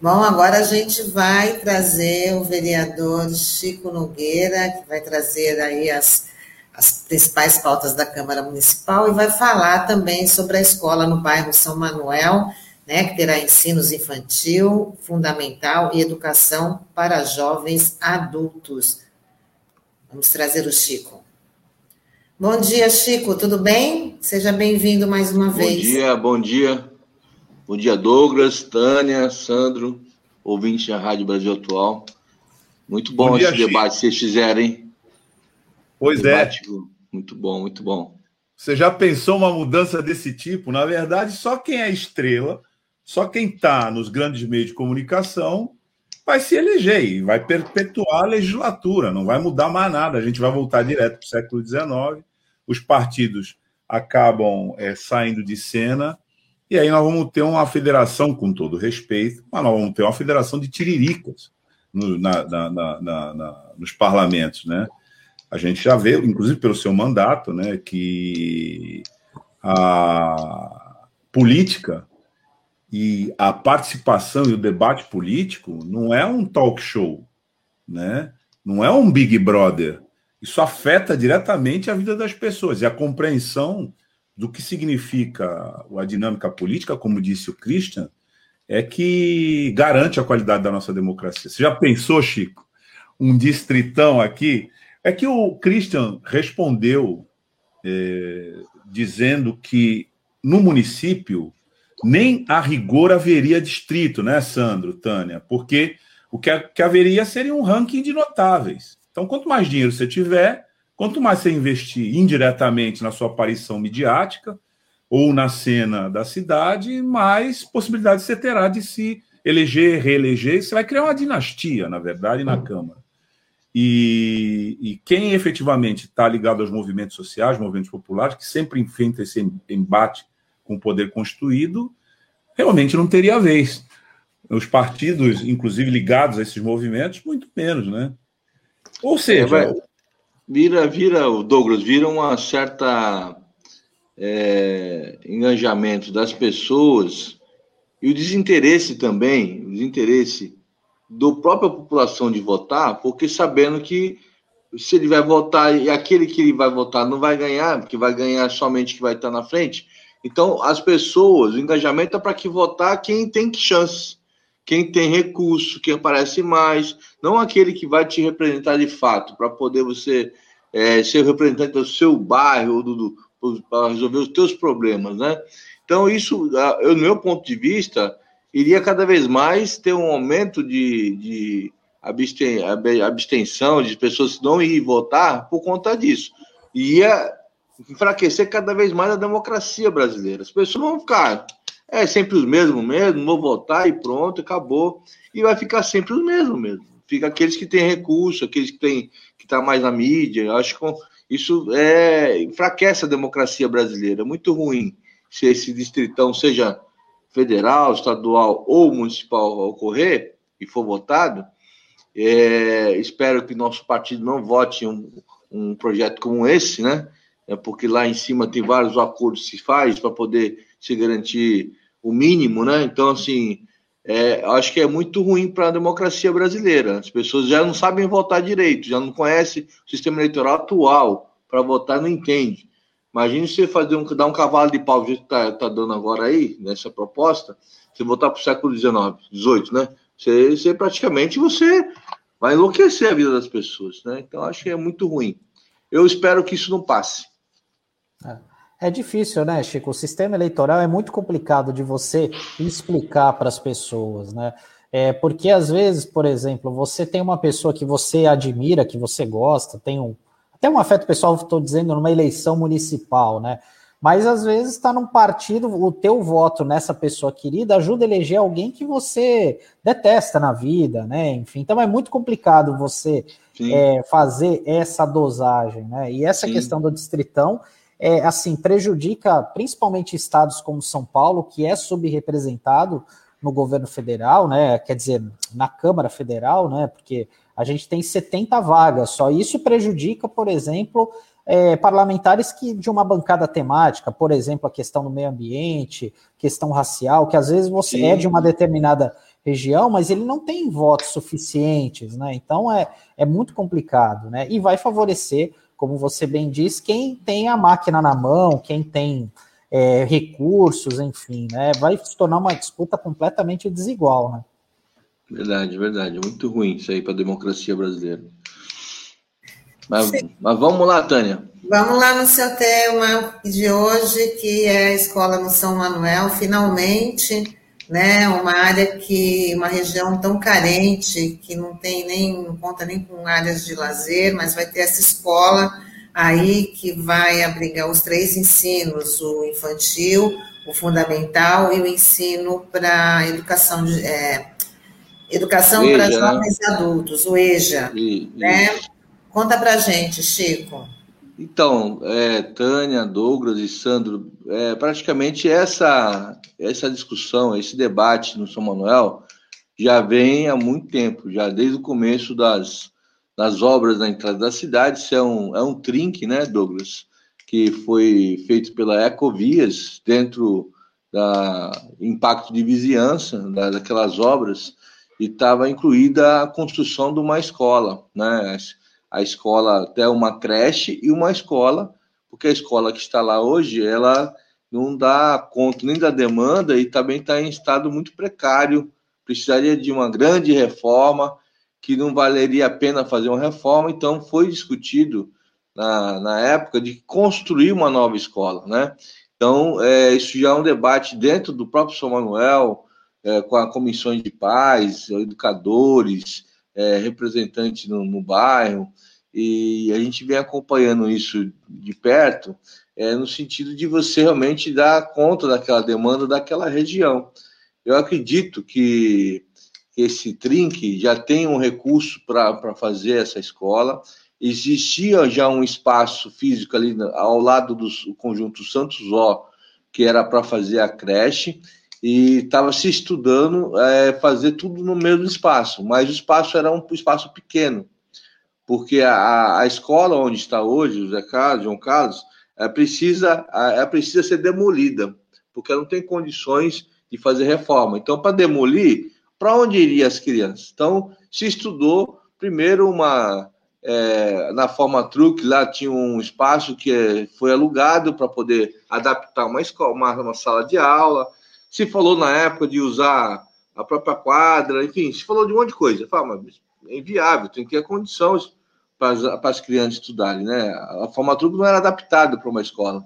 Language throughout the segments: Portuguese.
Bom, agora a gente vai trazer o vereador Chico Nogueira, que vai trazer aí as, as principais pautas da Câmara Municipal e vai falar também sobre a escola no bairro São Manuel, né, que terá ensinos infantil, fundamental e educação para jovens adultos. Vamos trazer o Chico. Bom dia, Chico, tudo bem? Seja bem-vindo mais uma bom vez. Bom dia, bom dia. Bom dia, Douglas, Tânia, Sandro, ouvinte da Rádio Brasil Atual. Muito bom, bom dia, esse Chico. debate que vocês fizerem. Pois é. Muito bom, muito bom. Você já pensou uma mudança desse tipo? Na verdade, só quem é estrela, só quem está nos grandes meios de comunicação vai se eleger e vai perpetuar a legislatura, não vai mudar mais nada. A gente vai voltar direto para o século XIX. Os partidos acabam é, saindo de cena e aí nós vamos ter uma federação, com todo respeito, mas nós vamos ter uma federação de tiriricas no, na, na, na, nos parlamentos, né? A gente já vê, inclusive pelo seu mandato, né, que a política e a participação e o debate político não é um talk show, né? Não é um Big Brother. Isso afeta diretamente a vida das pessoas e a compreensão do que significa a dinâmica política, como disse o Christian, é que garante a qualidade da nossa democracia. Você já pensou, Chico, um distritão aqui? É que o Christian respondeu é, dizendo que no município nem a rigor haveria distrito, né, Sandro, Tânia? Porque o que, que haveria seria um ranking de notáveis. Então, quanto mais dinheiro você tiver, Quanto mais você investir indiretamente na sua aparição midiática ou na cena da cidade, mais possibilidade você terá de se eleger, reeleger. Você vai criar uma dinastia, na verdade, na Câmara. E, e quem efetivamente está ligado aos movimentos sociais, movimentos populares, que sempre enfrenta esse embate com o poder constituído, realmente não teria vez. Os partidos, inclusive ligados a esses movimentos, muito menos, né? Ou seja, é, vira, vira, o Douglas, vira uma certa é, engajamento das pessoas e o desinteresse também, o desinteresse da própria população de votar, porque sabendo que se ele vai votar e aquele que ele vai votar não vai ganhar, porque vai ganhar somente que vai estar na frente. Então, as pessoas, o engajamento é para que votar quem tem chance, quem tem recurso, quem aparece mais, não aquele que vai te representar de fato, para poder você é, ser representante do seu bairro, do, do para resolver os teus problemas, né? Então, isso, eu, no meu ponto de vista, iria cada vez mais ter um aumento de, de abstenção, de pessoas que não ir votar por conta disso. Ia enfraquecer cada vez mais a democracia brasileira. As pessoas vão ficar, é sempre os mesmos mesmo, vou votar e pronto, acabou. E vai ficar sempre os mesmos mesmo fica aqueles que têm recurso, aqueles que têm que está mais na mídia. Eu acho que isso é, enfraquece a democracia brasileira. É muito ruim se esse distritão seja federal, estadual ou municipal ocorrer e for votado. É, espero que nosso partido não vote um, um projeto como esse, né? É porque lá em cima tem vários acordos que se faz para poder se garantir o mínimo, né? Então, assim, é, acho que é muito ruim para a democracia brasileira. As pessoas já não sabem votar direito, já não conhecem o sistema eleitoral atual. Para votar, não entende. Imagine você fazer um, dar um cavalo de pau, do jeito que está tá dando agora aí, nessa proposta, você votar para o século XIX, XVIII, né? Você, você, praticamente você vai enlouquecer a vida das pessoas, né? Então acho que é muito ruim. Eu espero que isso não passe. É. É difícil, né, Chico? O sistema eleitoral é muito complicado de você explicar para as pessoas, né? É, porque às vezes, por exemplo, você tem uma pessoa que você admira, que você gosta, tem um até um afeto pessoal, estou dizendo, numa eleição municipal, né? Mas às vezes está num partido, o teu voto nessa pessoa querida ajuda a eleger alguém que você detesta na vida, né? Enfim, então é muito complicado você é, fazer essa dosagem, né? E essa Sim. questão do distritão é, assim, prejudica principalmente estados como São Paulo, que é subrepresentado no governo federal, né? Quer dizer, na Câmara Federal, né? Porque a gente tem 70 vagas, só isso prejudica, por exemplo, é, parlamentares que de uma bancada temática, por exemplo, a questão do meio ambiente, questão racial, que às vezes você Sim. é de uma determinada região, mas ele não tem votos suficientes, né? Então é, é muito complicado, né? E vai favorecer, como você bem diz, quem tem a máquina na mão, quem tem é, recursos, enfim, né? Vai se tornar uma disputa completamente desigual, né? Verdade, verdade. Muito ruim isso aí para a democracia brasileira. Mas, mas, vamos lá, Tânia. Vamos lá no seu tema de hoje, que é a escola no São Manuel, finalmente né? Uma área que, uma região tão carente, que não tem nem, não conta nem com áreas de lazer, mas vai ter essa escola aí que vai abrigar os três ensinos, o infantil, o fundamental e o ensino para educação de, é, educação para né? jovens e adultos, o EJA, e, né? Conta para gente, Chico. Então, é, Tânia, Douglas e Sandro, é, praticamente essa, essa discussão, esse debate no São Manuel já vem há muito tempo, já desde o começo das, das obras na entrada da cidade. Isso é um, é um trinque, né, Douglas, que foi feito pela Ecovias dentro da impacto de vizinhança da, daquelas obras e estava incluída a construção de uma escola, né? A escola até uma creche e uma escola, porque a escola que está lá hoje, ela não dá conta nem da demanda e também está em estado muito precário, precisaria de uma grande reforma, que não valeria a pena fazer uma reforma, então foi discutido na, na época de construir uma nova escola, né? Então, é, isso já é um debate dentro do próprio São Manuel, é, com a comissões de pais, educadores, é, representante no, no, bairro, e a gente vem acompanhando isso de perto, é, no sentido de você realmente dar conta daquela demanda daquela região. Eu acredito que esse trinque já tem um recurso para fazer essa escola. Existia já um espaço físico ali ao lado do conjunto Santos Ó, que era para fazer a creche, e estava se estudando é, fazer tudo no mesmo espaço, mas o espaço era um espaço pequeno, porque a, a escola onde está hoje, o Zé Carlos, João Carlos, é, precisa, é, precisa ser demolida, porque não tem condições de fazer reforma. Então, para demolir, para onde iriam as crianças? Então, se estudou primeiro uma. É, na forma truque, lá tinha um espaço que foi alugado para poder adaptar uma escola, uma, uma sala de aula, se falou na época de usar a própria quadra, enfim, se falou de um monte de coisa. Fala, mas é inviável, tem que ter condições para as, para as crianças estudarem, né? A formatura não era adaptada para uma escola.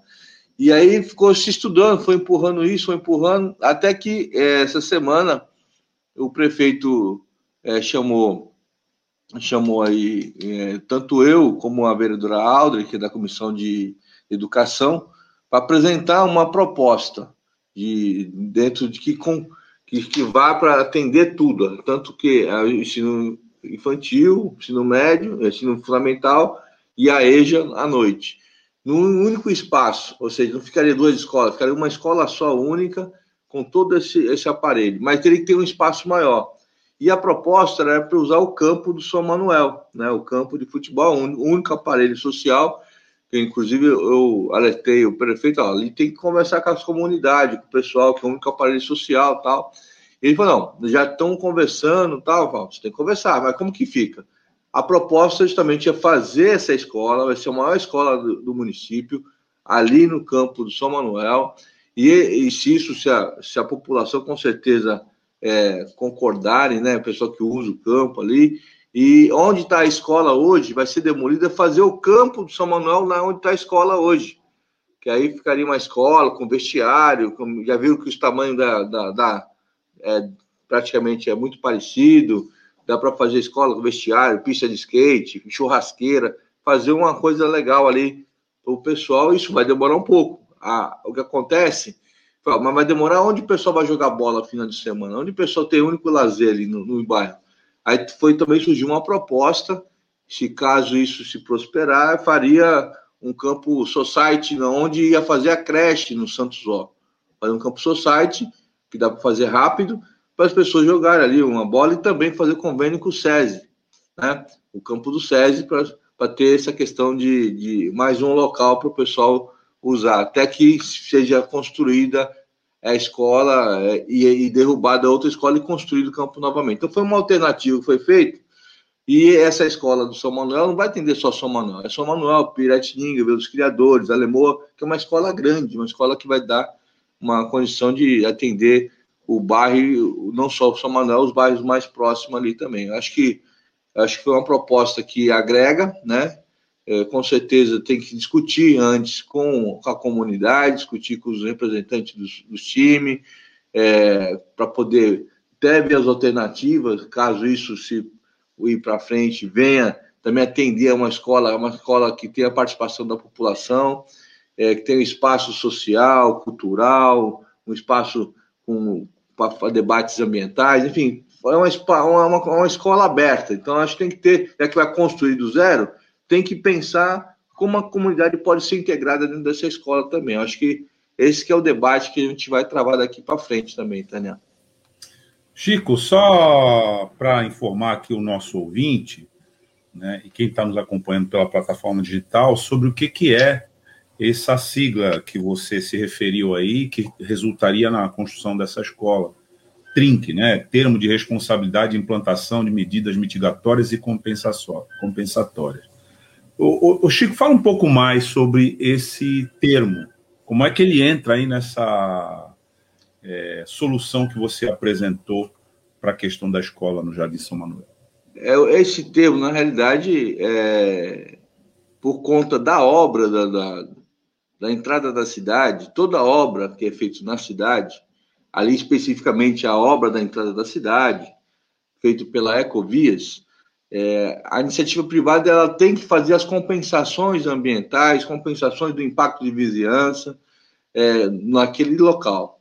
E aí ficou se estudando, foi empurrando isso, foi empurrando, até que é, essa semana o prefeito é, chamou chamou aí é, tanto eu como a vereadora Aldre, que é da Comissão de Educação, para apresentar uma proposta de dentro de que, com, que, que vá para atender tudo, tanto que o ensino infantil, ensino médio, ensino fundamental e a EJA à noite. Num único espaço, ou seja, não ficaria duas escolas, ficaria uma escola só única com todo esse, esse aparelho, mas teria que ter um espaço maior. E a proposta era para usar o campo do São Manuel, né, o campo de futebol, o único aparelho social inclusive eu alertei o prefeito, ó, ali tem que conversar com as comunidades, com o pessoal, que é o único aparelho social tal. Ele falou, não, já estão conversando tal, você tem que conversar, mas como que fica? A proposta justamente é fazer essa escola, vai ser a maior escola do, do município, ali no campo do São Manuel, e, e se isso, se a, se a população com certeza é, concordarem, né, pessoal que usa o campo ali, e onde está a escola hoje vai ser demolida, fazer o campo do São Manuel lá onde está a escola hoje. Que aí ficaria uma escola com vestiário, com, já viram que o tamanho da, da, da é, praticamente é muito parecido. Dá para fazer escola com vestiário, pista de skate, churrasqueira, fazer uma coisa legal ali para o pessoal. Isso vai demorar um pouco. Ah, o que acontece, mas vai demorar onde o pessoal vai jogar bola no final de semana, onde o pessoal tem único lazer ali no, no bairro. Aí foi também surgiu uma proposta, se caso isso se prosperar, faria um campo society, onde ia fazer a creche no Santos Ó. Fazer um campo society, que dá para fazer rápido, para as pessoas jogarem ali uma bola e também fazer convênio com o SESI, né? O campo do SESI para ter essa questão de, de mais um local para o pessoal usar, até que seja construída a escola é, e, e derrubada outra escola e construído o campo novamente. Então foi uma alternativa que foi feita. E essa escola do São Manuel não vai atender só São Manuel, é São Manuel, Piratininga, dos Criadores, Alemoa, que é uma escola grande, uma escola que vai dar uma condição de atender o bairro, não só o São Manuel, os bairros mais próximos ali também. Acho que acho que foi uma proposta que agrega, né? É, com certeza tem que discutir antes com, com, a comunidade, discutir com os representantes dos, dos times, é, para poder ter as alternativas, caso isso se ir para frente venha também atender a uma escola, uma escola que tenha a participação da população, é, que tenha um espaço social, cultural, um espaço para debates ambientais, enfim, é uma, uma, uma, escola aberta. Então, acho que tem que ter, já que vai construir do zero, tem que pensar como a comunidade pode ser integrada dentro dessa escola também. Acho que esse que é o debate que a gente vai travar daqui para frente também, Tânia. Chico, só para informar aqui o nosso ouvinte, né, e quem está nos acompanhando pela plataforma digital, sobre o que, que é essa sigla que você se referiu aí, que resultaria na construção dessa escola. TRINC, né? Termo de Responsabilidade e Implantação de Medidas Mitigatórias e Compensatórias. O, o, o, Chico, fala um pouco mais sobre esse termo. Como é que ele entra aí nessa é, solução que você apresentou para a questão da escola no Jardim São Manuel? É, esse termo, na realidade, é, por conta da obra, da, da, da entrada da cidade, toda obra que é feita na cidade, ali especificamente a obra da entrada da cidade, feito pela Ecovias, é, a iniciativa privada ela tem que fazer as compensações ambientais, compensações do impacto de vizinhança é, naquele local.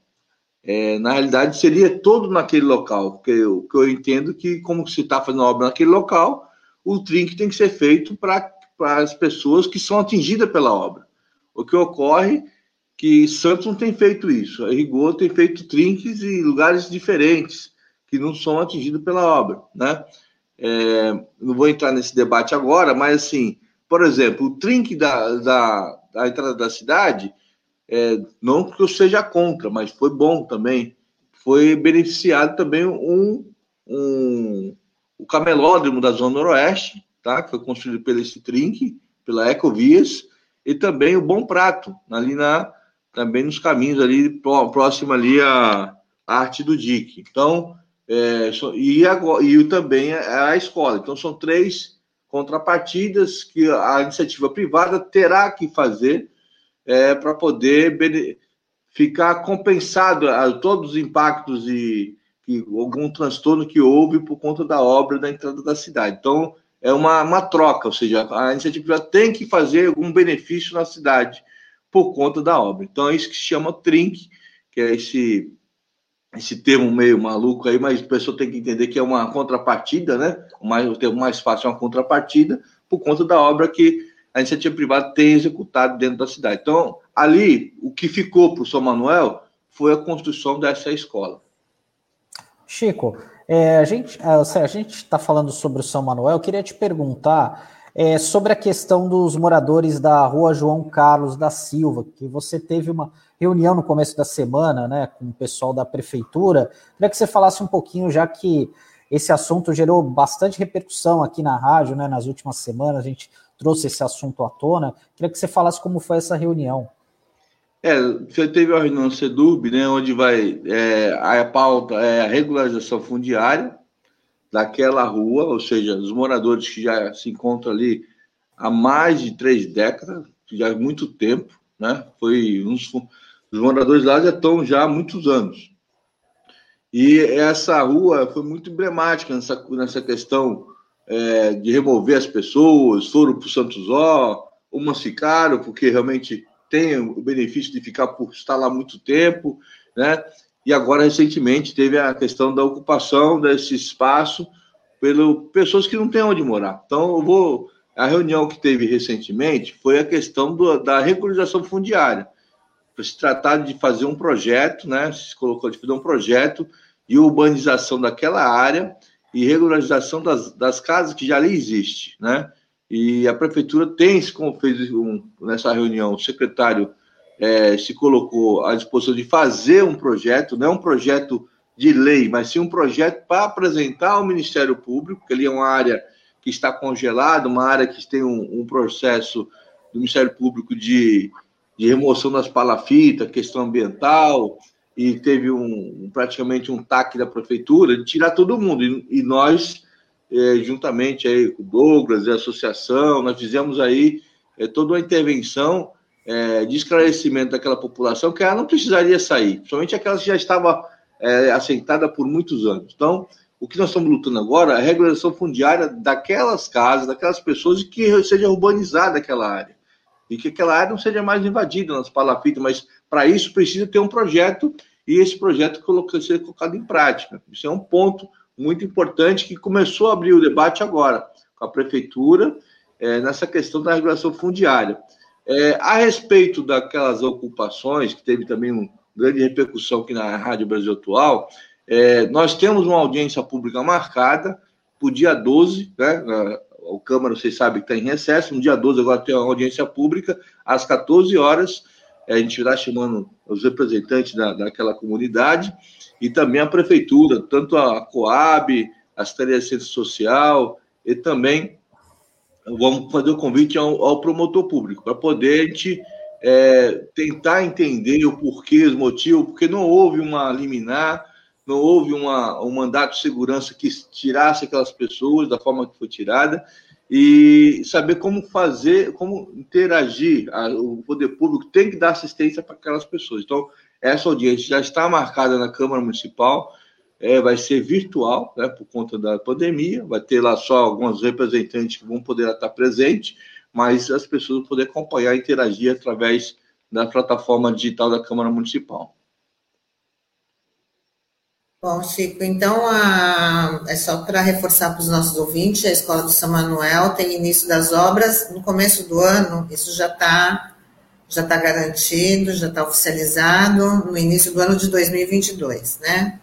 É, na realidade, seria todo naquele local, porque que eu entendo que, como se está fazendo obra naquele local, o trinque tem que ser feito para as pessoas que são atingidas pela obra. O que ocorre que Santos não tem feito isso. A Rigor tem feito trinques em lugares diferentes, que não são atingidos pela obra, né? É, não vou entrar nesse debate agora, mas assim, por exemplo, o trinque da, da, da entrada da cidade, é, não que eu seja contra, mas foi bom também. Foi beneficiado também um, um o camelódromo da Zona Noroeste, tá? que foi construído pelo esse trinque, pela Ecovias, e também o Bom Prato, ali na, também nos caminhos ali, próximo ali à arte do DIC. Então, é, e, agora, e também a escola. Então, são três contrapartidas que a iniciativa privada terá que fazer é, para poder ficar compensado a todos os impactos e, e, algum transtorno que houve por conta da obra da entrada da cidade. Então, é uma, uma troca, ou seja, a iniciativa privada tem que fazer algum benefício na cidade por conta da obra. Então é isso que se chama trinque, que é esse esse termo meio maluco aí, mas a pessoa tem que entender que é uma contrapartida, né? O, termo mais fácil é uma contrapartida por conta da obra que a iniciativa privada tem executado dentro da cidade. Então, ali, o que ficou para o São Manuel foi a construção dessa escola. Chico, é, a gente a gente está falando sobre o São Manuel. Eu queria te perguntar é, sobre a questão dos moradores da rua João Carlos da Silva, que você teve uma reunião no começo da semana né, com o pessoal da prefeitura. Queria que você falasse um pouquinho, já que esse assunto gerou bastante repercussão aqui na rádio né, nas últimas semanas, a gente trouxe esse assunto à tona. Queria que você falasse como foi essa reunião. É, você teve a reunião no CEDURB, né, onde vai é, a pauta é a regularização fundiária, daquela rua, ou seja, os moradores que já se encontram ali há mais de três décadas, já há muito tempo, né? Foi uns, os moradores lá já estão já há muitos anos. E essa rua foi muito emblemática nessa, nessa questão é, de remover as pessoas, foram para o Santos Ó, umas ficaram porque realmente tem o benefício de ficar por estar lá muito tempo, né? E agora recentemente teve a questão da ocupação desse espaço pelo pessoas que não têm onde morar. Então, eu vou a reunião que teve recentemente foi a questão do, da regularização fundiária. Se tratar de fazer um projeto, né? Se colocou de fazer um projeto de urbanização daquela área e regularização das, das casas que já ali existe, né? E a prefeitura tem, como fez um, nessa reunião, o secretário é, se colocou à disposição de fazer um projeto, não é um projeto de lei, mas sim um projeto para apresentar ao Ministério Público, que ali é uma área que está congelada, uma área que tem um, um processo do Ministério Público de, de remoção das palafitas, questão ambiental, e teve um, praticamente um TAC da prefeitura de tirar todo mundo. E, e nós, é, juntamente aí com o Douglas e a associação, nós fizemos aí é, toda uma intervenção é, de esclarecimento daquela população que ela não precisaria sair, principalmente aquela que já estava é, aceitada por muitos anos. Então, o que nós estamos lutando agora é a regularização fundiária daquelas casas, daquelas pessoas e que seja urbanizada aquela área. E que aquela área não seja mais invadida nas palafitas, mas para isso precisa ter um projeto e esse projeto ser colocado em prática. Isso é um ponto muito importante que começou a abrir o debate agora com a prefeitura é, nessa questão da regulação fundiária. É, a respeito daquelas ocupações, que teve também uma grande repercussão aqui na Rádio Brasil Atual, é, nós temos uma audiência pública marcada para o dia 12, né? O Câmara, vocês sabem que está em recesso, no dia 12 agora tem uma audiência pública, às 14 horas, a gente irá chamando os representantes da, daquela comunidade e também a prefeitura, tanto a Coab, a Secretaria de Ciência Social e também vamos fazer o convite ao, ao promotor público, para poder a gente é, tentar entender o porquê, os motivos, porque não houve uma liminar, não houve uma, um mandato de segurança que tirasse aquelas pessoas da forma que foi tirada, e saber como fazer, como interagir. O poder público tem que dar assistência para aquelas pessoas. Então, essa audiência já está marcada na Câmara Municipal, é, vai ser virtual, né, por conta da pandemia, vai ter lá só alguns representantes que vão poder estar presentes, mas as pessoas vão poder acompanhar e interagir através da plataforma digital da Câmara Municipal. Bom, Chico, então a, é só para reforçar para os nossos ouvintes, a Escola do São Manuel tem início das obras no começo do ano, isso já está já tá garantido, já está oficializado no início do ano de 2022, né?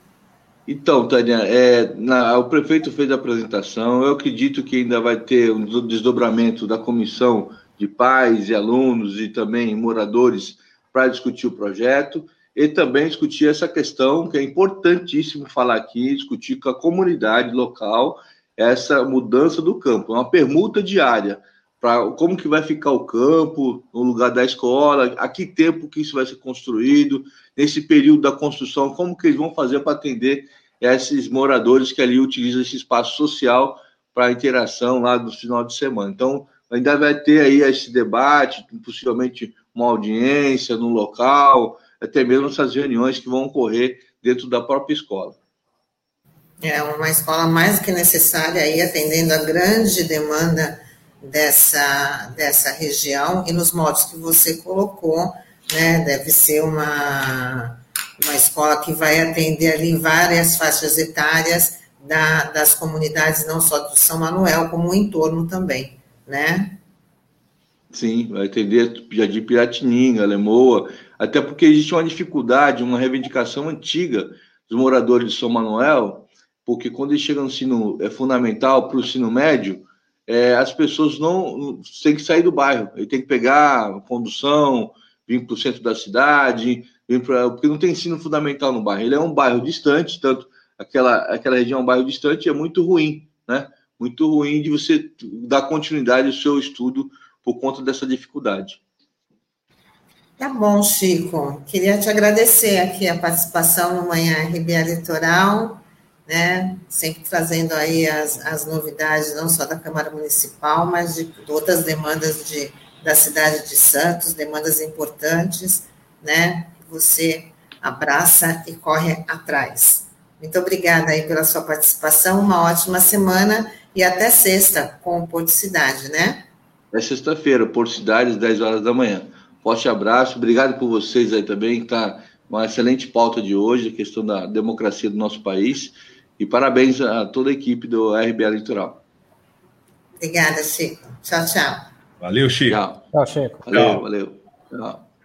Então, Tânia, é, na, o prefeito fez a apresentação. Eu acredito que ainda vai ter um desdobramento da comissão de pais e alunos e também moradores para discutir o projeto e também discutir essa questão que é importantíssimo falar aqui, discutir com a comunidade local essa mudança do campo, uma permuta diária para como que vai ficar o campo no lugar da escola, a que tempo que isso vai ser construído, nesse período da construção, como que eles vão fazer para atender esses moradores que ali utilizam esse espaço social para interação lá no final de semana. Então, ainda vai ter aí esse debate, possivelmente uma audiência no local, até mesmo essas reuniões que vão ocorrer dentro da própria escola. É uma escola mais que necessária aí, atendendo a grande demanda dessa, dessa região e nos modos que você colocou, né, deve ser uma, uma escola que vai atender ali várias faixas etárias da, das comunidades, não só do São Manuel, como o entorno também, né? Sim, vai atender Jardim Piratininga, Lemoa, até porque existe uma dificuldade, uma reivindicação antiga dos moradores de São Manuel, porque quando eles chegam no ensino é fundamental para o ensino médio, é, as pessoas não têm que sair do bairro, ele tem que pegar condução, vir para o centro da cidade, pra, porque não tem ensino fundamental no bairro. Ele é um bairro distante, tanto aquela, aquela região é um bairro distante, é muito ruim, né? Muito ruim de você dar continuidade ao seu estudo por conta dessa dificuldade. Tá bom, Chico. Queria te agradecer aqui a participação no Manhã RBA Litoral né? Sempre trazendo aí as, as novidades, não só da Câmara Municipal, mas de outras demandas de, da cidade de Santos, demandas importantes, né? Você abraça e corre atrás. Muito obrigada aí pela sua participação, uma ótima semana e até sexta com o Porto Cidade, né? É sexta-feira, Porto Cidade, às 10 horas da manhã. Forte abraço, obrigado por vocês aí também, tá uma excelente pauta de hoje, a questão da democracia do nosso país. E parabéns a toda a equipe do RBA Litoral. Obrigada, Chico. Tchau, tchau. Valeu, Chico. Tchau, tchau Chico. Valeu, valeu. Tchau.